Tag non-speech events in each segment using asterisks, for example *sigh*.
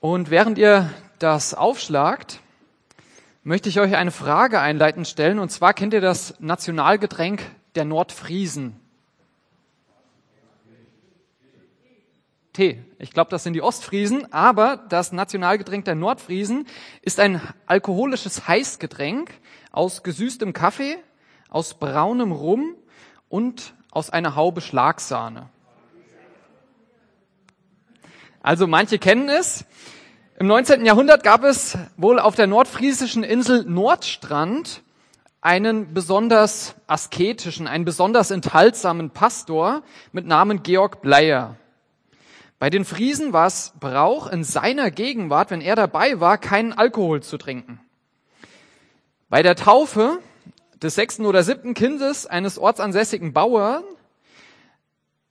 Und während ihr das aufschlagt, möchte ich euch eine Frage einleitend stellen. Und zwar kennt ihr das Nationalgetränk der Nordfriesen? Tee. Ich glaube, das sind die Ostfriesen, aber das Nationalgetränk der Nordfriesen ist ein alkoholisches Heißgetränk aus gesüßtem Kaffee, aus braunem Rum und aus einer Haube Schlagsahne. Also manche kennen es. Im 19. Jahrhundert gab es wohl auf der nordfriesischen Insel Nordstrand einen besonders asketischen, einen besonders enthaltsamen Pastor mit Namen Georg Bleier. Bei den Friesen war es Brauch, in seiner Gegenwart, wenn er dabei war, keinen Alkohol zu trinken. Bei der Taufe des sechsten oder siebten Kindes eines ortsansässigen Bauern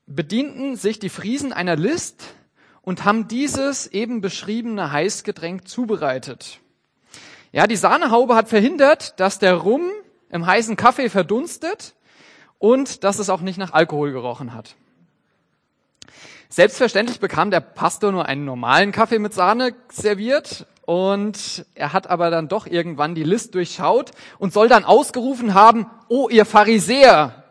bedienten sich die Friesen einer List, und haben dieses eben beschriebene Heißgetränk zubereitet. Ja, die Sahnehaube hat verhindert, dass der Rum im heißen Kaffee verdunstet und dass es auch nicht nach Alkohol gerochen hat. Selbstverständlich bekam der Pastor nur einen normalen Kaffee mit Sahne serviert und er hat aber dann doch irgendwann die List durchschaut und soll dann ausgerufen haben, oh ihr Pharisäer!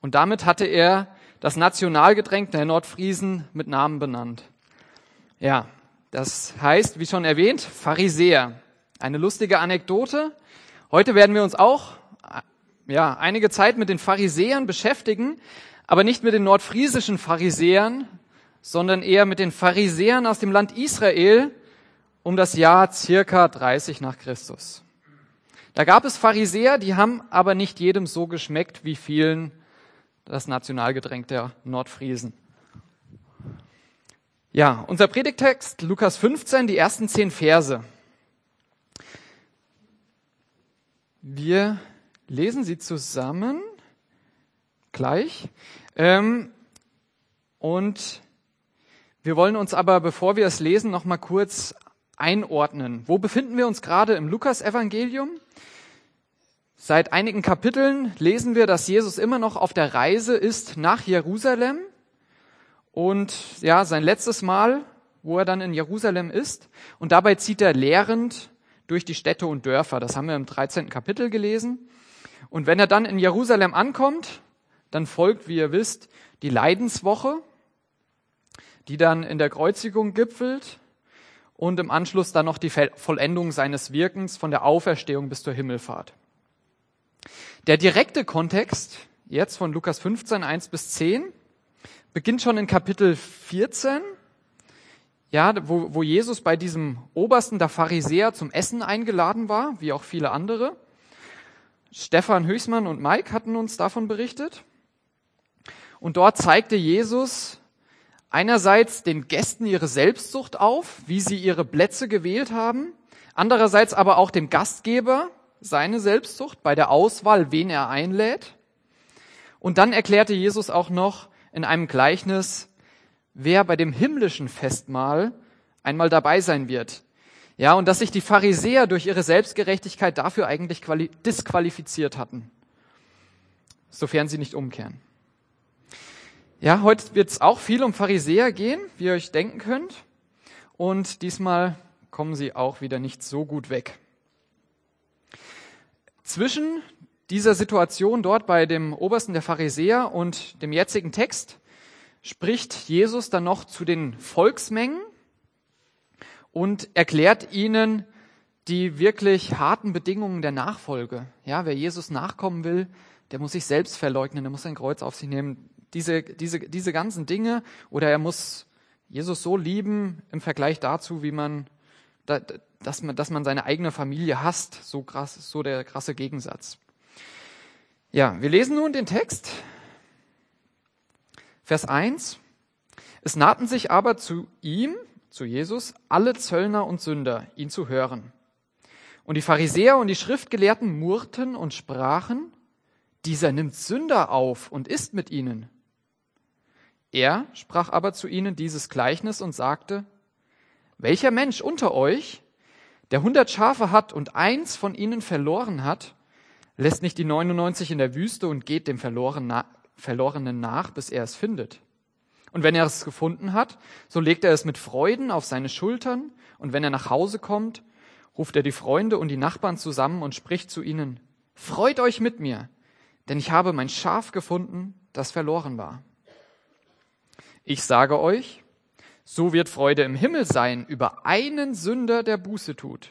Und damit hatte er das Nationalgetränk der Nordfriesen mit Namen benannt. Ja, das heißt, wie schon erwähnt, Pharisäer. Eine lustige Anekdote. Heute werden wir uns auch ja, einige Zeit mit den Pharisäern beschäftigen, aber nicht mit den nordfriesischen Pharisäern, sondern eher mit den Pharisäern aus dem Land Israel um das Jahr circa 30 nach Christus. Da gab es Pharisäer, die haben aber nicht jedem so geschmeckt wie vielen das Nationalgetränk der Nordfriesen. Ja, unser Predigtext, Lukas 15, die ersten zehn Verse. Wir lesen sie zusammen gleich. Ähm, und wir wollen uns aber, bevor wir es lesen, noch mal kurz einordnen. Wo befinden wir uns gerade im Lukas-Evangelium? Seit einigen Kapiteln lesen wir, dass Jesus immer noch auf der Reise ist nach Jerusalem und ja, sein letztes Mal, wo er dann in Jerusalem ist und dabei zieht er lehrend durch die Städte und Dörfer. Das haben wir im 13. Kapitel gelesen. Und wenn er dann in Jerusalem ankommt, dann folgt, wie ihr wisst, die Leidenswoche, die dann in der Kreuzigung gipfelt und im Anschluss dann noch die Vollendung seines Wirkens von der Auferstehung bis zur Himmelfahrt. Der direkte Kontext jetzt von Lukas 15, 1 bis 10 beginnt schon in Kapitel 14, ja, wo, wo Jesus bei diesem Obersten der Pharisäer zum Essen eingeladen war, wie auch viele andere. Stefan Höchsmann und Mike hatten uns davon berichtet. Und dort zeigte Jesus einerseits den Gästen ihre Selbstsucht auf, wie sie ihre Plätze gewählt haben, andererseits aber auch dem Gastgeber seine Selbstsucht bei der Auswahl, wen er einlädt. Und dann erklärte Jesus auch noch in einem Gleichnis, wer bei dem himmlischen Festmahl einmal dabei sein wird. Ja, und dass sich die Pharisäer durch ihre Selbstgerechtigkeit dafür eigentlich disqualifiziert hatten, sofern sie nicht umkehren. Ja, heute wird es auch viel um Pharisäer gehen, wie ihr euch denken könnt. Und diesmal kommen sie auch wieder nicht so gut weg. Zwischen dieser Situation dort bei dem Obersten der Pharisäer und dem jetzigen Text spricht Jesus dann noch zu den Volksmengen und erklärt ihnen die wirklich harten Bedingungen der Nachfolge. Ja, wer Jesus nachkommen will, der muss sich selbst verleugnen, der muss sein Kreuz auf sich nehmen. Diese, diese, diese ganzen Dinge oder er muss Jesus so lieben im Vergleich dazu, wie man dass man, dass man seine eigene Familie hasst. So krass, so der krasse Gegensatz. Ja, wir lesen nun den Text. Vers 1. Es nahten sich aber zu ihm, zu Jesus, alle Zöllner und Sünder, ihn zu hören. Und die Pharisäer und die Schriftgelehrten murrten und sprachen, dieser nimmt Sünder auf und isst mit ihnen. Er sprach aber zu ihnen dieses Gleichnis und sagte, welcher Mensch unter euch, der hundert Schafe hat und eins von ihnen verloren hat, lässt nicht die 99 in der Wüste und geht dem Verlorenen nach, bis er es findet? Und wenn er es gefunden hat, so legt er es mit Freuden auf seine Schultern, und wenn er nach Hause kommt, ruft er die Freunde und die Nachbarn zusammen und spricht zu ihnen, Freut euch mit mir, denn ich habe mein Schaf gefunden, das verloren war. Ich sage euch, so wird Freude im Himmel sein über einen Sünder, der Buße tut,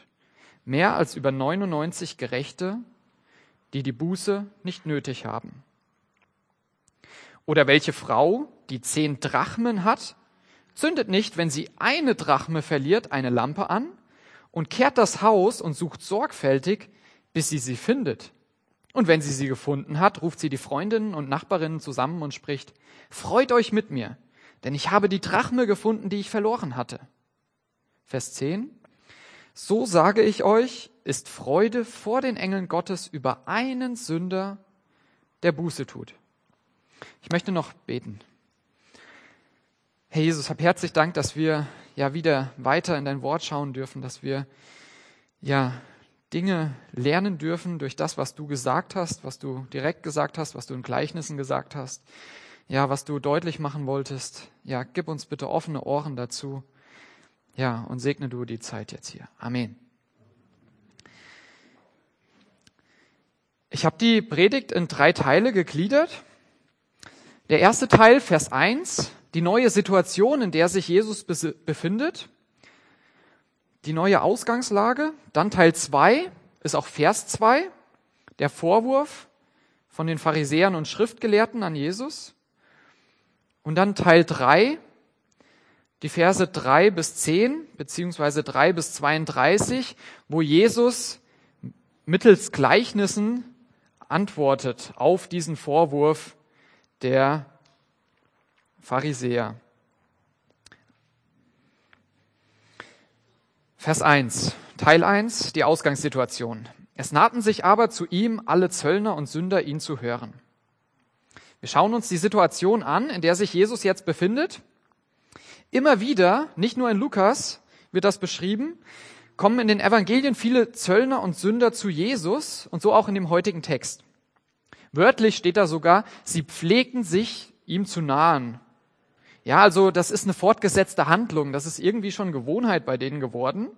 mehr als über 99 Gerechte, die die Buße nicht nötig haben. Oder welche Frau, die zehn Drachmen hat, zündet nicht, wenn sie eine Drachme verliert, eine Lampe an und kehrt das Haus und sucht sorgfältig, bis sie sie findet. Und wenn sie sie gefunden hat, ruft sie die Freundinnen und Nachbarinnen zusammen und spricht, Freut euch mit mir, denn ich habe die Drachme gefunden, die ich verloren hatte. Vers 10. So sage ich euch, ist Freude vor den Engeln Gottes über einen Sünder, der Buße tut. Ich möchte noch beten. Herr Jesus, hab herzlich Dank, dass wir ja wieder weiter in dein Wort schauen dürfen, dass wir ja Dinge lernen dürfen durch das, was du gesagt hast, was du direkt gesagt hast, was du in Gleichnissen gesagt hast, ja, was du deutlich machen wolltest. Ja, gib uns bitte offene Ohren dazu. Ja, und segne du die Zeit jetzt hier. Amen. Ich habe die Predigt in drei Teile gegliedert. Der erste Teil, Vers 1, die neue Situation, in der sich Jesus befindet, die neue Ausgangslage. Dann Teil 2 ist auch Vers 2, der Vorwurf von den Pharisäern und Schriftgelehrten an Jesus. Und dann Teil 3, die Verse 3 bis 10, beziehungsweise 3 bis 32, wo Jesus mittels Gleichnissen antwortet auf diesen Vorwurf der Pharisäer. Vers 1, Teil 1, die Ausgangssituation. Es nahten sich aber zu ihm alle Zöllner und Sünder, ihn zu hören. Wir schauen uns die Situation an, in der sich Jesus jetzt befindet. Immer wieder, nicht nur in Lukas wird das beschrieben, kommen in den Evangelien viele Zöllner und Sünder zu Jesus und so auch in dem heutigen Text. Wörtlich steht da sogar, sie pflegten sich ihm zu nahen. Ja, also das ist eine fortgesetzte Handlung, das ist irgendwie schon Gewohnheit bei denen geworden.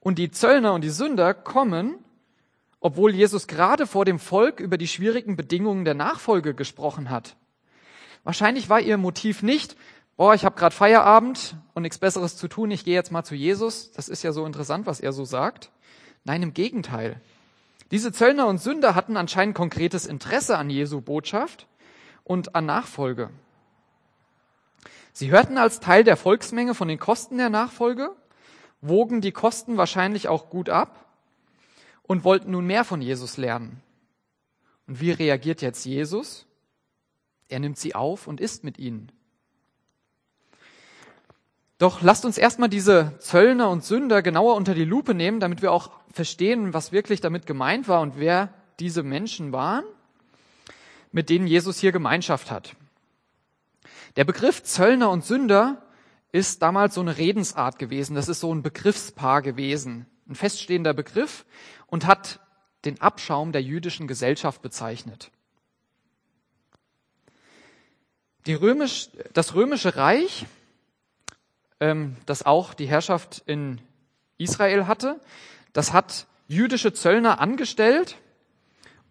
Und die Zöllner und die Sünder kommen, obwohl Jesus gerade vor dem Volk über die schwierigen Bedingungen der Nachfolge gesprochen hat. Wahrscheinlich war ihr Motiv nicht, boah, ich habe gerade Feierabend und nichts Besseres zu tun, ich gehe jetzt mal zu Jesus. Das ist ja so interessant, was er so sagt. Nein, im Gegenteil. Diese Zöllner und Sünder hatten anscheinend konkretes Interesse an Jesu Botschaft und an Nachfolge. Sie hörten als Teil der Volksmenge von den Kosten der Nachfolge, wogen die Kosten wahrscheinlich auch gut ab und wollten nun mehr von Jesus lernen. Und wie reagiert jetzt Jesus? Er nimmt sie auf und isst mit ihnen. Doch lasst uns erstmal diese Zöllner und Sünder genauer unter die Lupe nehmen, damit wir auch verstehen, was wirklich damit gemeint war und wer diese Menschen waren, mit denen Jesus hier Gemeinschaft hat. Der Begriff Zöllner und Sünder ist damals so eine Redensart gewesen. Das ist so ein Begriffspaar gewesen, ein feststehender Begriff und hat den Abschaum der jüdischen Gesellschaft bezeichnet. Römisch, das römische Reich ähm, das auch die Herrschaft in Israel hatte. Das hat jüdische Zöllner angestellt,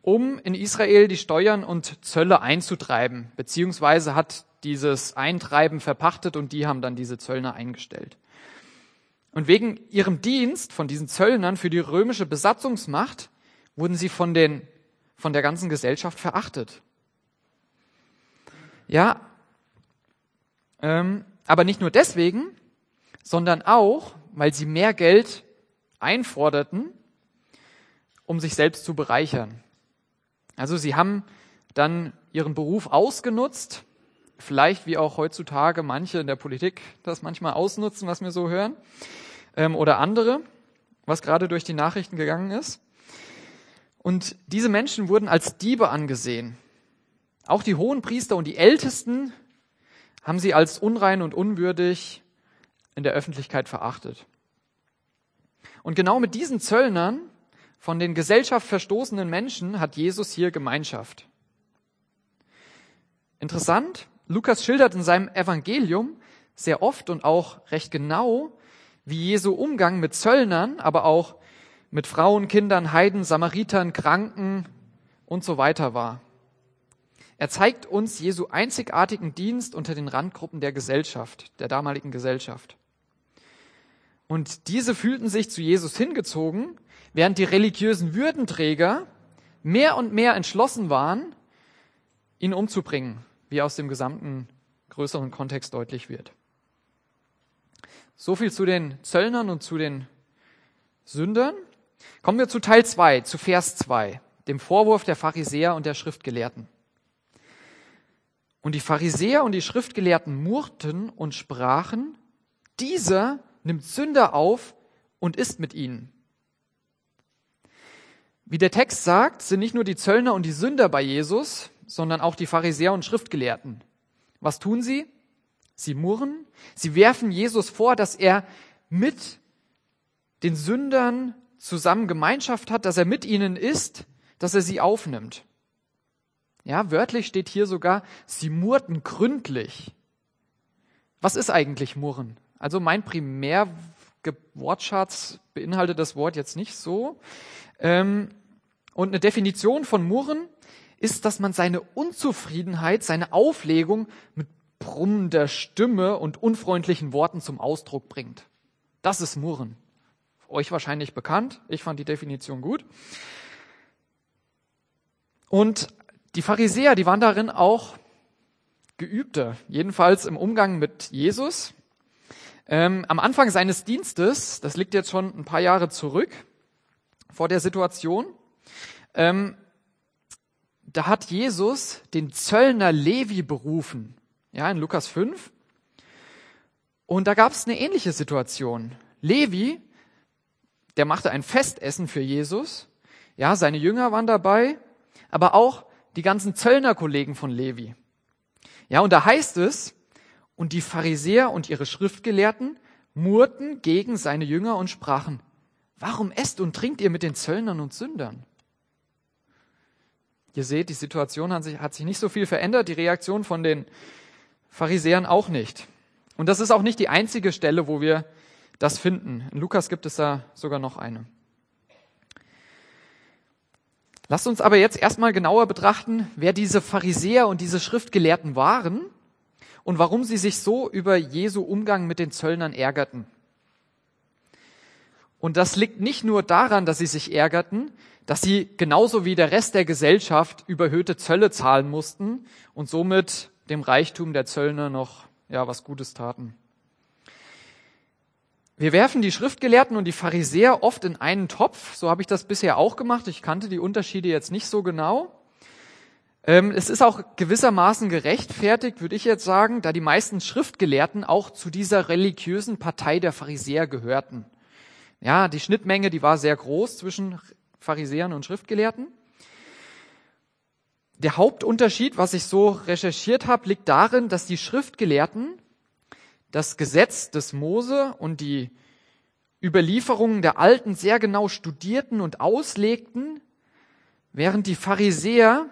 um in Israel die Steuern und Zölle einzutreiben, beziehungsweise hat dieses Eintreiben verpachtet und die haben dann diese Zöllner eingestellt. Und wegen ihrem Dienst von diesen Zöllnern für die römische Besatzungsmacht wurden sie von, den, von der ganzen Gesellschaft verachtet. Ja, ähm, aber nicht nur deswegen, sondern auch, weil sie mehr Geld einforderten, um sich selbst zu bereichern. Also sie haben dann ihren Beruf ausgenutzt, vielleicht wie auch heutzutage manche in der Politik das manchmal ausnutzen, was wir so hören, ähm, oder andere, was gerade durch die Nachrichten gegangen ist. Und diese Menschen wurden als Diebe angesehen. Auch die hohen Priester und die Ältesten haben sie als unrein und unwürdig in der Öffentlichkeit verachtet. Und genau mit diesen Zöllnern, von den Gesellschaft verstoßenen Menschen, hat Jesus hier Gemeinschaft. Interessant, Lukas schildert in seinem Evangelium sehr oft und auch recht genau, wie Jesu Umgang mit Zöllnern, aber auch mit Frauen, Kindern, Heiden, Samaritern, Kranken und so weiter war. Er zeigt uns Jesu einzigartigen Dienst unter den Randgruppen der Gesellschaft, der damaligen Gesellschaft. Und diese fühlten sich zu Jesus hingezogen, während die religiösen Würdenträger mehr und mehr entschlossen waren, ihn umzubringen, wie aus dem gesamten größeren Kontext deutlich wird. So viel zu den Zöllnern und zu den Sündern. Kommen wir zu Teil 2, zu Vers 2, dem Vorwurf der Pharisäer und der Schriftgelehrten. Und die Pharisäer und die Schriftgelehrten murrten und sprachen, dieser nimmt Sünder auf und isst mit ihnen. Wie der Text sagt, sind nicht nur die Zöllner und die Sünder bei Jesus, sondern auch die Pharisäer und Schriftgelehrten. Was tun sie? Sie murren, sie werfen Jesus vor, dass er mit den Sündern zusammen Gemeinschaft hat, dass er mit ihnen ist, dass er sie aufnimmt. Ja, wörtlich steht hier sogar, sie murrten gründlich. Was ist eigentlich Murren? Also mein Primärwortschatz beinhaltet das Wort jetzt nicht so. Ähm, und eine Definition von Murren ist, dass man seine Unzufriedenheit, seine Auflegung mit brummender Stimme und unfreundlichen Worten zum Ausdruck bringt. Das ist Murren. Euch wahrscheinlich bekannt. Ich fand die Definition gut. Und die Pharisäer, die waren darin auch geübter, jedenfalls im Umgang mit Jesus. Ähm, am Anfang seines Dienstes, das liegt jetzt schon ein paar Jahre zurück vor der Situation, ähm, da hat Jesus den Zöllner Levi berufen, ja, in Lukas 5. Und da gab es eine ähnliche Situation. Levi, der machte ein Festessen für Jesus. Ja, seine Jünger waren dabei, aber auch die ganzen Zöllnerkollegen von Levi. Ja, und da heißt es, und die Pharisäer und ihre Schriftgelehrten murrten gegen seine Jünger und sprachen, warum esst und trinkt ihr mit den Zöllnern und Sündern? Ihr seht, die Situation hat sich, hat sich nicht so viel verändert, die Reaktion von den Pharisäern auch nicht. Und das ist auch nicht die einzige Stelle, wo wir das finden. In Lukas gibt es da sogar noch eine. Lasst uns aber jetzt erstmal genauer betrachten, wer diese Pharisäer und diese Schriftgelehrten waren und warum sie sich so über Jesu Umgang mit den Zöllnern ärgerten. Und das liegt nicht nur daran, dass sie sich ärgerten, dass sie genauso wie der Rest der Gesellschaft überhöhte Zölle zahlen mussten und somit dem Reichtum der Zöllner noch ja was Gutes taten. Wir werfen die Schriftgelehrten und die Pharisäer oft in einen Topf. So habe ich das bisher auch gemacht. Ich kannte die Unterschiede jetzt nicht so genau. Ähm, es ist auch gewissermaßen gerechtfertigt, würde ich jetzt sagen, da die meisten Schriftgelehrten auch zu dieser religiösen Partei der Pharisäer gehörten. Ja, die Schnittmenge, die war sehr groß zwischen Pharisäern und Schriftgelehrten. Der Hauptunterschied, was ich so recherchiert habe, liegt darin, dass die Schriftgelehrten das Gesetz des Mose und die Überlieferungen der Alten sehr genau studierten und auslegten, während die Pharisäer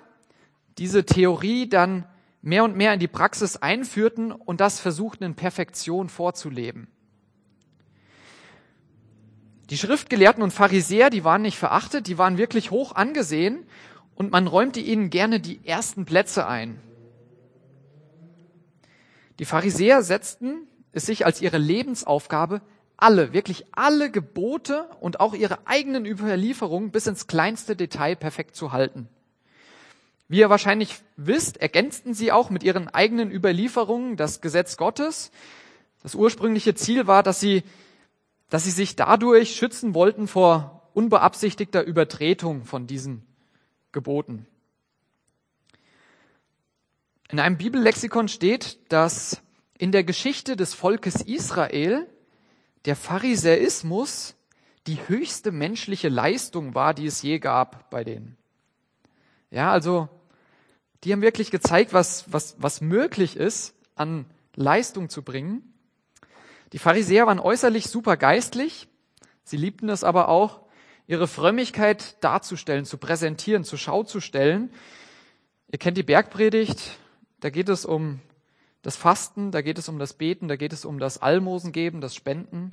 diese Theorie dann mehr und mehr in die Praxis einführten und das versuchten in Perfektion vorzuleben. Die Schriftgelehrten und Pharisäer, die waren nicht verachtet, die waren wirklich hoch angesehen und man räumte ihnen gerne die ersten Plätze ein. Die Pharisäer setzten es sich als ihre Lebensaufgabe, alle, wirklich alle Gebote und auch ihre eigenen Überlieferungen bis ins kleinste Detail perfekt zu halten. Wie ihr wahrscheinlich wisst, ergänzten sie auch mit ihren eigenen Überlieferungen das Gesetz Gottes. Das ursprüngliche Ziel war, dass sie, dass sie sich dadurch schützen wollten vor unbeabsichtigter Übertretung von diesen Geboten. In einem Bibellexikon steht, dass in der Geschichte des Volkes Israel der Pharisäismus die höchste menschliche Leistung war, die es je gab bei denen. Ja, also die haben wirklich gezeigt, was, was, was möglich ist, an Leistung zu bringen. Die Pharisäer waren äußerlich super geistlich. Sie liebten es aber auch, ihre Frömmigkeit darzustellen, zu präsentieren, zur Schau zu stellen. Ihr kennt die Bergpredigt. Da geht es um das Fasten, da geht es um das Beten, da geht es um das Almosengeben, das Spenden.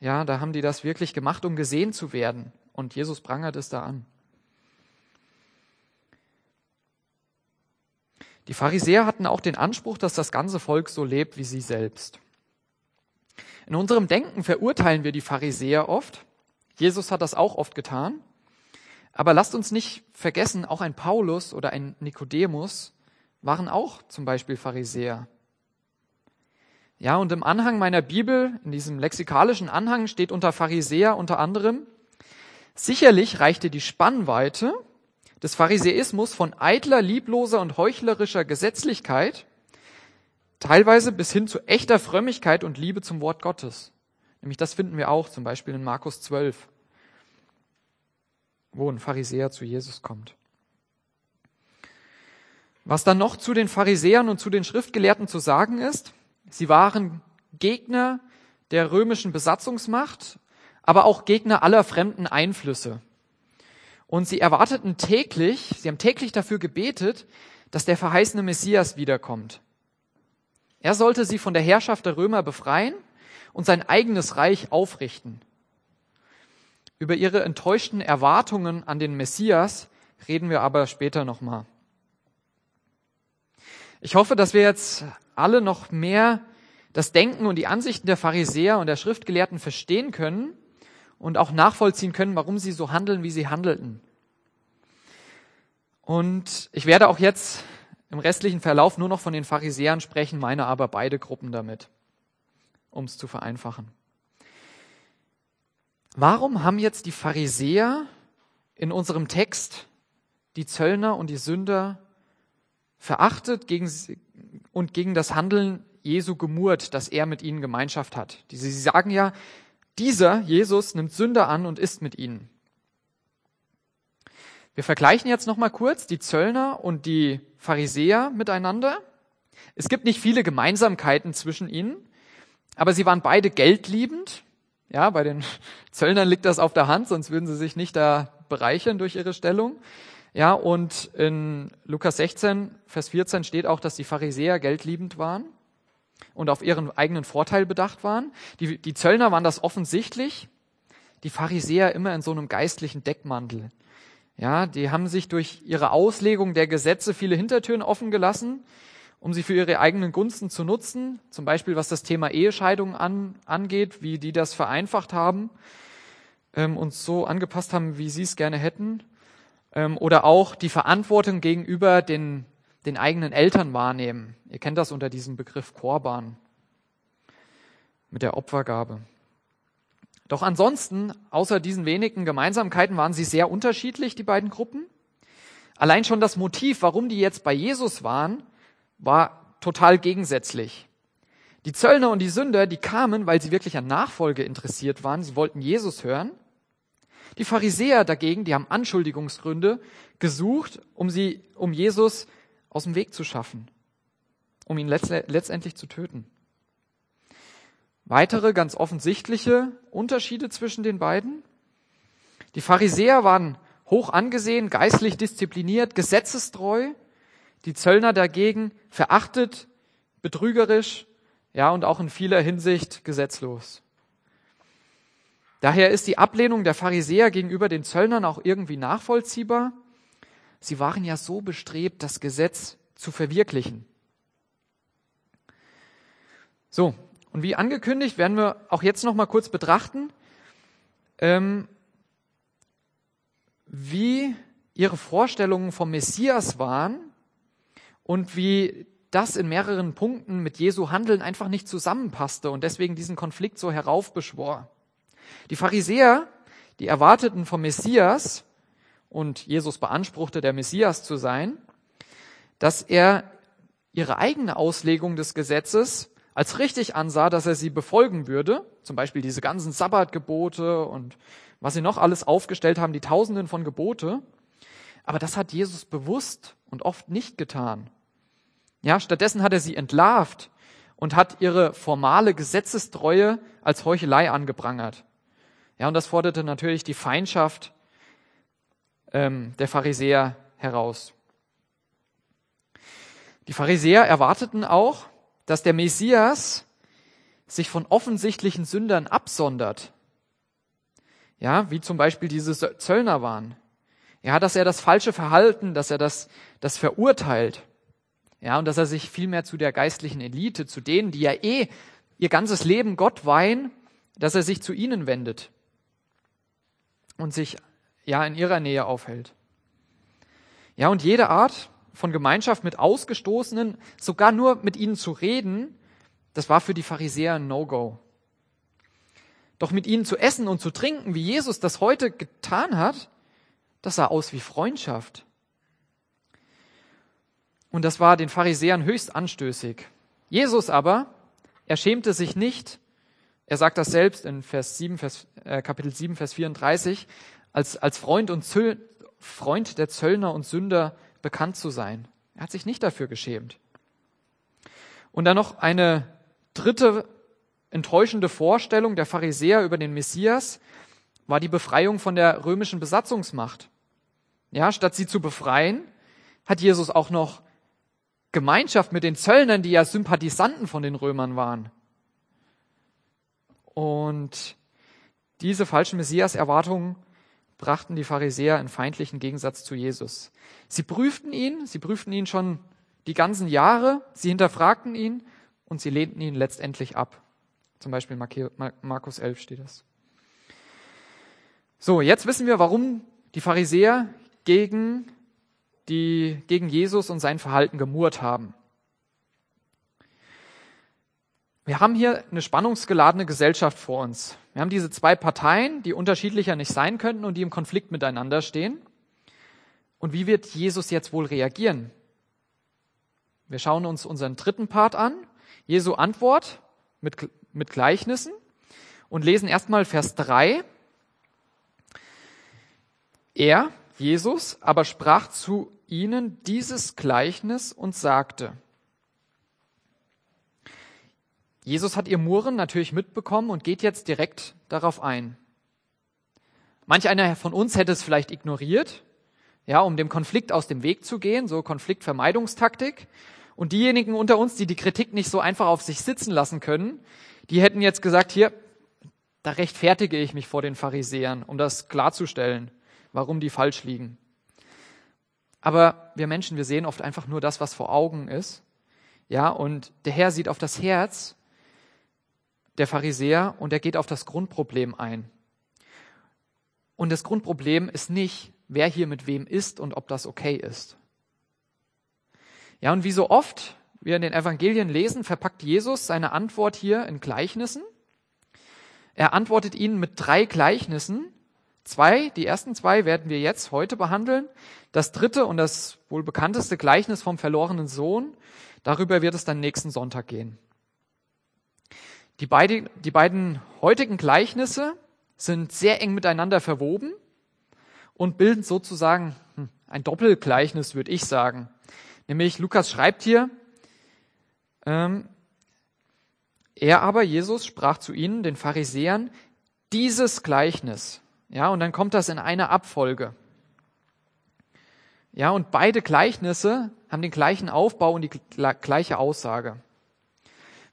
Ja, da haben die das wirklich gemacht, um gesehen zu werden. Und Jesus prangert es da an. Die Pharisäer hatten auch den Anspruch, dass das ganze Volk so lebt wie sie selbst. In unserem Denken verurteilen wir die Pharisäer oft. Jesus hat das auch oft getan. Aber lasst uns nicht vergessen, auch ein Paulus oder ein Nikodemus waren auch zum Beispiel Pharisäer. Ja, und im Anhang meiner Bibel, in diesem lexikalischen Anhang steht unter Pharisäer unter anderem, sicherlich reichte die Spannweite des Pharisäismus von eitler, liebloser und heuchlerischer Gesetzlichkeit teilweise bis hin zu echter Frömmigkeit und Liebe zum Wort Gottes. Nämlich das finden wir auch zum Beispiel in Markus 12, wo ein Pharisäer zu Jesus kommt. Was dann noch zu den Pharisäern und zu den Schriftgelehrten zu sagen ist, sie waren Gegner der römischen Besatzungsmacht, aber auch Gegner aller fremden Einflüsse. Und sie erwarteten täglich, sie haben täglich dafür gebetet, dass der verheißene Messias wiederkommt. Er sollte sie von der Herrschaft der Römer befreien und sein eigenes Reich aufrichten. Über ihre enttäuschten Erwartungen an den Messias reden wir aber später nochmal. Ich hoffe, dass wir jetzt alle noch mehr das Denken und die Ansichten der Pharisäer und der Schriftgelehrten verstehen können und auch nachvollziehen können, warum sie so handeln, wie sie handelten. Und ich werde auch jetzt im restlichen Verlauf nur noch von den Pharisäern sprechen, meine aber beide Gruppen damit, um es zu vereinfachen. Warum haben jetzt die Pharisäer in unserem Text die Zöllner und die Sünder verachtet gegen, und gegen das Handeln Jesu gemurrt, dass er mit ihnen Gemeinschaft hat? Sie sagen ja, dieser Jesus nimmt Sünder an und ist mit ihnen. Wir vergleichen jetzt nochmal kurz die Zöllner und die Pharisäer miteinander. Es gibt nicht viele Gemeinsamkeiten zwischen ihnen, aber sie waren beide geldliebend. Ja, bei den *laughs* Zöllnern liegt das auf der Hand, sonst würden sie sich nicht da bereichern durch ihre Stellung. Ja, und in Lukas 16, Vers 14 steht auch, dass die Pharisäer geldliebend waren und auf ihren eigenen Vorteil bedacht waren. Die, die Zöllner waren das offensichtlich, die Pharisäer immer in so einem geistlichen Deckmantel. Ja, die haben sich durch ihre Auslegung der Gesetze viele Hintertüren offen gelassen, um sie für ihre eigenen Gunsten zu nutzen. Zum Beispiel was das Thema Ehescheidung an, angeht, wie die das vereinfacht haben ähm, und so angepasst haben, wie sie es gerne hätten. Ähm, oder auch die Verantwortung gegenüber den, den eigenen Eltern wahrnehmen. Ihr kennt das unter diesem Begriff Korban mit der Opfergabe. Doch ansonsten, außer diesen wenigen Gemeinsamkeiten, waren sie sehr unterschiedlich, die beiden Gruppen. Allein schon das Motiv, warum die jetzt bei Jesus waren, war total gegensätzlich. Die Zöllner und die Sünder, die kamen, weil sie wirklich an Nachfolge interessiert waren. Sie wollten Jesus hören. Die Pharisäer dagegen, die haben Anschuldigungsgründe gesucht, um sie, um Jesus aus dem Weg zu schaffen, um ihn letztendlich zu töten. Weitere ganz offensichtliche Unterschiede zwischen den beiden. Die Pharisäer waren hoch angesehen, geistlich diszipliniert, gesetzestreu. Die Zöllner dagegen verachtet, betrügerisch, ja, und auch in vieler Hinsicht gesetzlos. Daher ist die Ablehnung der Pharisäer gegenüber den Zöllnern auch irgendwie nachvollziehbar. Sie waren ja so bestrebt, das Gesetz zu verwirklichen. So, und wie angekündigt, werden wir auch jetzt noch mal kurz betrachten, ähm, wie ihre Vorstellungen vom Messias waren und wie das in mehreren Punkten mit Jesu Handeln einfach nicht zusammenpasste und deswegen diesen Konflikt so heraufbeschwor. Die Pharisäer, die erwarteten vom Messias, und Jesus beanspruchte, der Messias zu sein, dass er ihre eigene Auslegung des Gesetzes als richtig ansah, dass er sie befolgen würde, zum Beispiel diese ganzen Sabbatgebote und was sie noch alles aufgestellt haben, die Tausenden von Gebote. Aber das hat Jesus bewusst und oft nicht getan. Ja, stattdessen hat er sie entlarvt und hat ihre formale Gesetzestreue als Heuchelei angeprangert. Ja, und das forderte natürlich die Feindschaft ähm, der Pharisäer heraus. Die Pharisäer erwarteten auch, dass der Messias sich von offensichtlichen Sündern absondert. Ja, wie zum Beispiel diese Zöllner waren. Ja, dass er das falsche Verhalten, dass er das, das verurteilt. Ja, und dass er sich vielmehr zu der geistlichen Elite, zu denen, die ja eh ihr ganzes Leben Gott weihen, dass er sich zu ihnen wendet und sich ja in ihrer Nähe aufhält. Ja, und jede Art von Gemeinschaft mit Ausgestoßenen, sogar nur mit ihnen zu reden, das war für die Pharisäer ein No-Go. Doch mit ihnen zu essen und zu trinken, wie Jesus das heute getan hat, das sah aus wie Freundschaft. Und das war den Pharisäern höchst anstößig. Jesus aber, er schämte sich nicht, er sagt das selbst in Vers 7, Vers, äh, Kapitel 7, Vers 34, als, als Freund, und Zöll, Freund der Zöllner und Sünder bekannt zu sein. Er hat sich nicht dafür geschämt. Und dann noch eine dritte enttäuschende Vorstellung der Pharisäer über den Messias war die Befreiung von der römischen Besatzungsmacht. Ja, statt sie zu befreien, hat Jesus auch noch Gemeinschaft mit den Zöllnern, die ja Sympathisanten von den Römern waren. Und diese falschen Messias-Erwartungen brachten die Pharisäer in feindlichen Gegensatz zu Jesus. Sie prüften ihn, sie prüften ihn schon die ganzen Jahre, sie hinterfragten ihn und sie lehnten ihn letztendlich ab. Zum Beispiel Markus 11 steht das. So, jetzt wissen wir, warum die Pharisäer gegen die gegen Jesus und sein Verhalten gemurrt haben. Wir haben hier eine spannungsgeladene Gesellschaft vor uns. Wir haben diese zwei Parteien, die unterschiedlicher nicht sein könnten und die im Konflikt miteinander stehen. Und wie wird Jesus jetzt wohl reagieren? Wir schauen uns unseren dritten Part an, Jesu Antwort mit, mit Gleichnissen und lesen erstmal Vers 3. Er, Jesus, aber sprach zu ihnen dieses Gleichnis und sagte, Jesus hat ihr Murren natürlich mitbekommen und geht jetzt direkt darauf ein. Manch einer von uns hätte es vielleicht ignoriert, ja, um dem Konflikt aus dem Weg zu gehen, so Konfliktvermeidungstaktik. Und diejenigen unter uns, die die Kritik nicht so einfach auf sich sitzen lassen können, die hätten jetzt gesagt, hier, da rechtfertige ich mich vor den Pharisäern, um das klarzustellen, warum die falsch liegen. Aber wir Menschen, wir sehen oft einfach nur das, was vor Augen ist. Ja, und der Herr sieht auf das Herz der Pharisäer und er geht auf das Grundproblem ein. Und das Grundproblem ist nicht, wer hier mit wem ist und ob das okay ist. Ja, und wie so oft wir in den Evangelien lesen, verpackt Jesus seine Antwort hier in Gleichnissen. Er antwortet ihnen mit drei Gleichnissen, Zwei, die ersten zwei werden wir jetzt heute behandeln. Das dritte und das wohl bekannteste Gleichnis vom verlorenen Sohn, darüber wird es dann nächsten Sonntag gehen. Die, beide, die beiden heutigen Gleichnisse sind sehr eng miteinander verwoben und bilden sozusagen hm, ein Doppelgleichnis, würde ich sagen. Nämlich Lukas schreibt hier, ähm, er aber, Jesus, sprach zu ihnen, den Pharisäern, dieses Gleichnis ja, und dann kommt das in einer Abfolge. Ja, und beide Gleichnisse haben den gleichen Aufbau und die gleiche Aussage.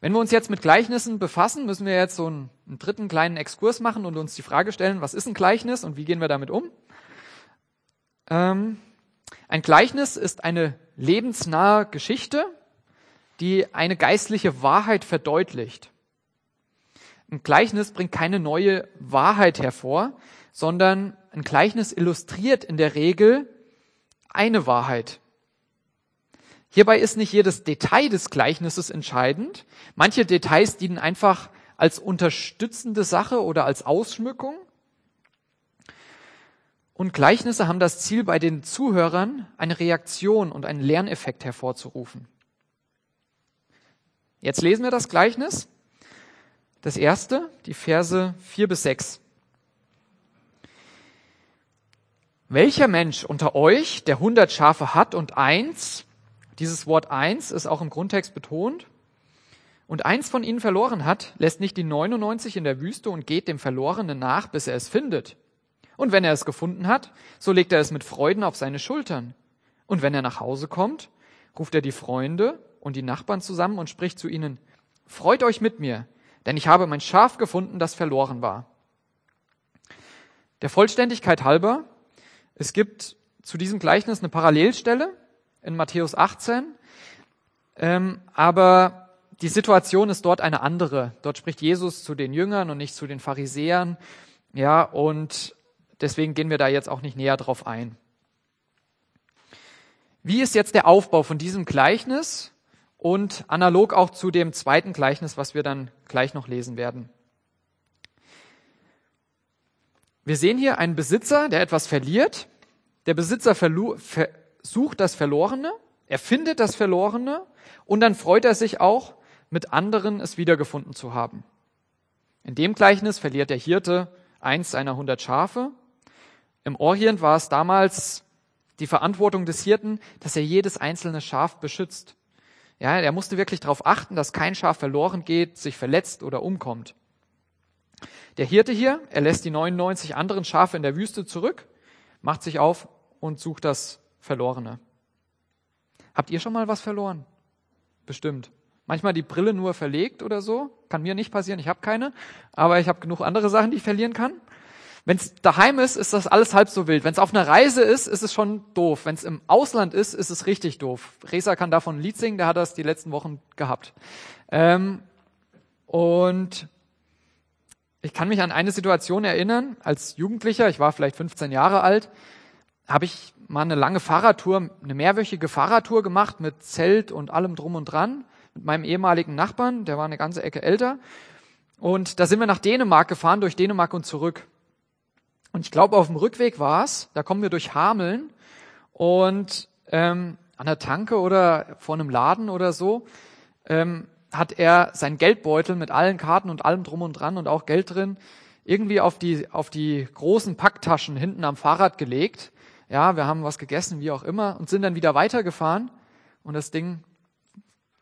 Wenn wir uns jetzt mit Gleichnissen befassen, müssen wir jetzt so einen, einen dritten kleinen Exkurs machen und uns die Frage stellen, was ist ein Gleichnis und wie gehen wir damit um? Ähm, ein Gleichnis ist eine lebensnahe Geschichte, die eine geistliche Wahrheit verdeutlicht. Ein Gleichnis bringt keine neue Wahrheit hervor, sondern ein Gleichnis illustriert in der Regel eine Wahrheit. Hierbei ist nicht jedes Detail des Gleichnisses entscheidend. Manche Details dienen einfach als unterstützende Sache oder als Ausschmückung. Und Gleichnisse haben das Ziel, bei den Zuhörern eine Reaktion und einen Lerneffekt hervorzurufen. Jetzt lesen wir das Gleichnis. Das erste, die Verse vier bis sechs. Welcher Mensch unter euch, der hundert Schafe hat und eins, dieses Wort eins ist auch im Grundtext betont, und eins von ihnen verloren hat, lässt nicht die 99 in der Wüste und geht dem Verlorenen nach, bis er es findet. Und wenn er es gefunden hat, so legt er es mit Freuden auf seine Schultern. Und wenn er nach Hause kommt, ruft er die Freunde und die Nachbarn zusammen und spricht zu ihnen, Freut euch mit mir, denn ich habe mein Schaf gefunden, das verloren war. Der Vollständigkeit halber, es gibt zu diesem Gleichnis eine Parallelstelle in Matthäus 18, ähm, aber die Situation ist dort eine andere. Dort spricht Jesus zu den Jüngern und nicht zu den Pharisäern. Ja, und deswegen gehen wir da jetzt auch nicht näher drauf ein. Wie ist jetzt der Aufbau von diesem Gleichnis und analog auch zu dem zweiten Gleichnis, was wir dann gleich noch lesen werden? Wir sehen hier einen Besitzer, der etwas verliert. Der Besitzer versucht das Verlorene, er findet das Verlorene und dann freut er sich auch, mit anderen es wiedergefunden zu haben. In dem Gleichnis verliert der Hirte eins seiner hundert Schafe. Im Orient war es damals die Verantwortung des Hirten, dass er jedes einzelne Schaf beschützt. Ja, er musste wirklich darauf achten, dass kein Schaf verloren geht, sich verletzt oder umkommt. Der Hirte hier, er lässt die 99 anderen Schafe in der Wüste zurück, macht sich auf und sucht das Verlorene. Habt ihr schon mal was verloren? Bestimmt. Manchmal die Brille nur verlegt oder so. Kann mir nicht passieren, ich habe keine. Aber ich habe genug andere Sachen, die ich verlieren kann. Wenn es daheim ist, ist das alles halb so wild. Wenn es auf einer Reise ist, ist es schon doof. Wenn es im Ausland ist, ist es richtig doof. Resa kann davon ein Lied singen, der hat das die letzten Wochen gehabt. Ähm, und ich kann mich an eine Situation erinnern, als Jugendlicher, ich war vielleicht 15 Jahre alt, habe ich mal eine lange Fahrradtour, eine mehrwöchige Fahrradtour gemacht mit Zelt und allem drum und dran mit meinem ehemaligen Nachbarn, der war eine ganze Ecke älter. Und da sind wir nach Dänemark gefahren, durch Dänemark und zurück. Und ich glaube, auf dem Rückweg war es, da kommen wir durch Hameln und ähm, an der Tanke oder vor einem Laden oder so, ähm, hat er seinen Geldbeutel mit allen Karten und allem drum und dran und auch Geld drin irgendwie auf die, auf die großen Packtaschen hinten am Fahrrad gelegt. Ja, wir haben was gegessen, wie auch immer, und sind dann wieder weitergefahren und das Ding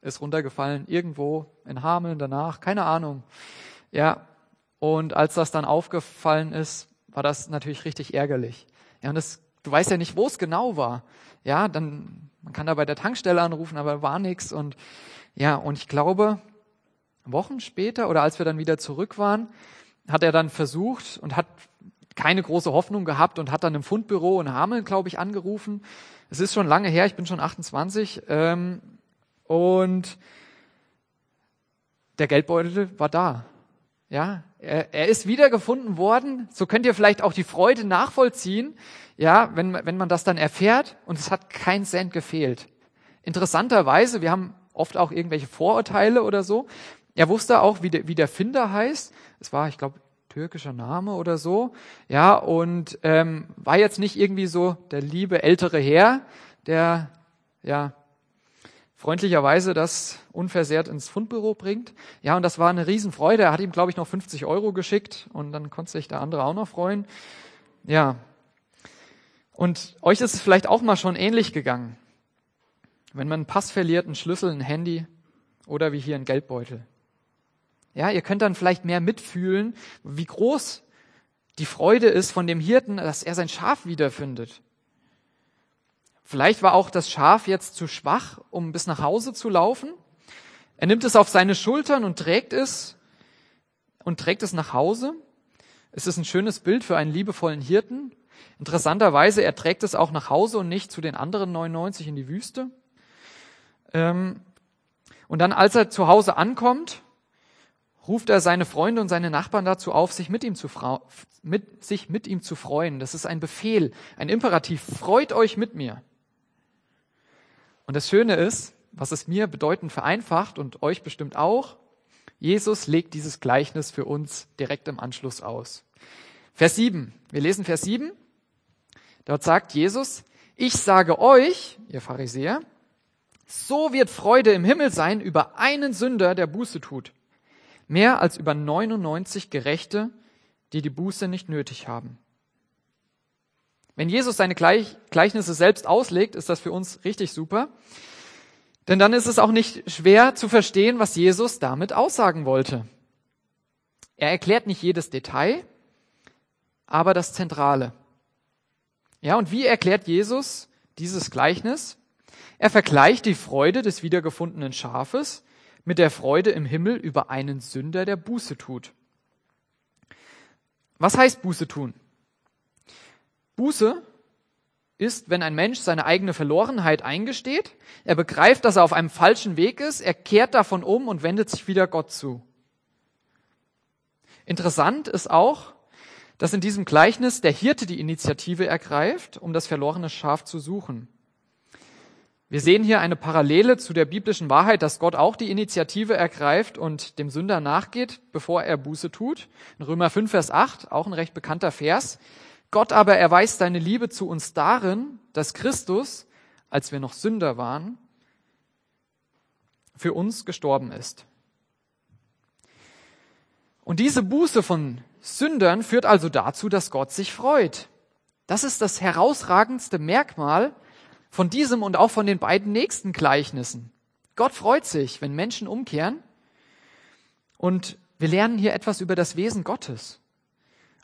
ist runtergefallen, irgendwo in Hameln danach, keine Ahnung. Ja, und als das dann aufgefallen ist, war das natürlich richtig ärgerlich. Ja, und das, du weißt ja nicht, wo es genau war. Ja, dann, man kann da bei der Tankstelle anrufen, aber war nichts und, ja, und ich glaube, Wochen später oder als wir dann wieder zurück waren, hat er dann versucht und hat keine große Hoffnung gehabt und hat dann im Fundbüro in Hameln, glaube ich, angerufen. Es ist schon lange her, ich bin schon 28. Ähm, und der Geldbeutel war da. Ja, er, er ist wiedergefunden worden. So könnt ihr vielleicht auch die Freude nachvollziehen, ja, wenn, wenn man das dann erfährt und es hat kein Cent gefehlt. Interessanterweise, wir haben oft auch irgendwelche Vorurteile oder so. Er wusste auch, wie der, wie der Finder heißt. Es war, ich glaube, türkischer Name oder so. Ja, und ähm, war jetzt nicht irgendwie so der liebe ältere Herr, der ja freundlicherweise das unversehrt ins Fundbüro bringt. Ja, und das war eine Riesenfreude. Er hat ihm, glaube ich, noch 50 Euro geschickt und dann konnte sich der andere auch noch freuen. Ja. Und euch ist es vielleicht auch mal schon ähnlich gegangen. Wenn man einen Pass verliert, einen Schlüssel, ein Handy oder wie hier ein Geldbeutel. Ja, ihr könnt dann vielleicht mehr mitfühlen, wie groß die Freude ist von dem Hirten, dass er sein Schaf wiederfindet. Vielleicht war auch das Schaf jetzt zu schwach, um bis nach Hause zu laufen. Er nimmt es auf seine Schultern und trägt es und trägt es nach Hause. Es ist ein schönes Bild für einen liebevollen Hirten. Interessanterweise, er trägt es auch nach Hause und nicht zu den anderen 99 in die Wüste. Ähm, und dann, als er zu Hause ankommt, ruft er seine Freunde und seine Nachbarn dazu auf, sich mit ihm zu, mit, sich mit ihm zu freuen. Das ist ein Befehl, ein Imperativ. Freut euch mit mir. Und das Schöne ist, was es mir bedeutend vereinfacht und euch bestimmt auch, Jesus legt dieses Gleichnis für uns direkt im Anschluss aus. Vers 7. Wir lesen Vers 7. Dort sagt Jesus, ich sage euch, ihr Pharisäer, so wird Freude im Himmel sein über einen Sünder, der Buße tut, mehr als über 99 Gerechte, die die Buße nicht nötig haben. Wenn Jesus seine Gleichnisse selbst auslegt, ist das für uns richtig super. Denn dann ist es auch nicht schwer zu verstehen, was Jesus damit aussagen wollte. Er erklärt nicht jedes Detail, aber das Zentrale. Ja, und wie erklärt Jesus dieses Gleichnis? Er vergleicht die Freude des wiedergefundenen Schafes mit der Freude im Himmel über einen Sünder, der Buße tut. Was heißt Buße tun? Buße ist, wenn ein Mensch seine eigene Verlorenheit eingesteht, er begreift, dass er auf einem falschen Weg ist, er kehrt davon um und wendet sich wieder Gott zu. Interessant ist auch, dass in diesem Gleichnis der Hirte die Initiative ergreift, um das verlorene Schaf zu suchen. Wir sehen hier eine Parallele zu der biblischen Wahrheit, dass Gott auch die Initiative ergreift und dem Sünder nachgeht, bevor er Buße tut. In Römer 5, Vers 8, auch ein recht bekannter Vers. Gott aber erweist seine Liebe zu uns darin, dass Christus, als wir noch Sünder waren, für uns gestorben ist. Und diese Buße von Sündern führt also dazu, dass Gott sich freut. Das ist das herausragendste Merkmal von diesem und auch von den beiden nächsten Gleichnissen. Gott freut sich, wenn Menschen umkehren. Und wir lernen hier etwas über das Wesen Gottes.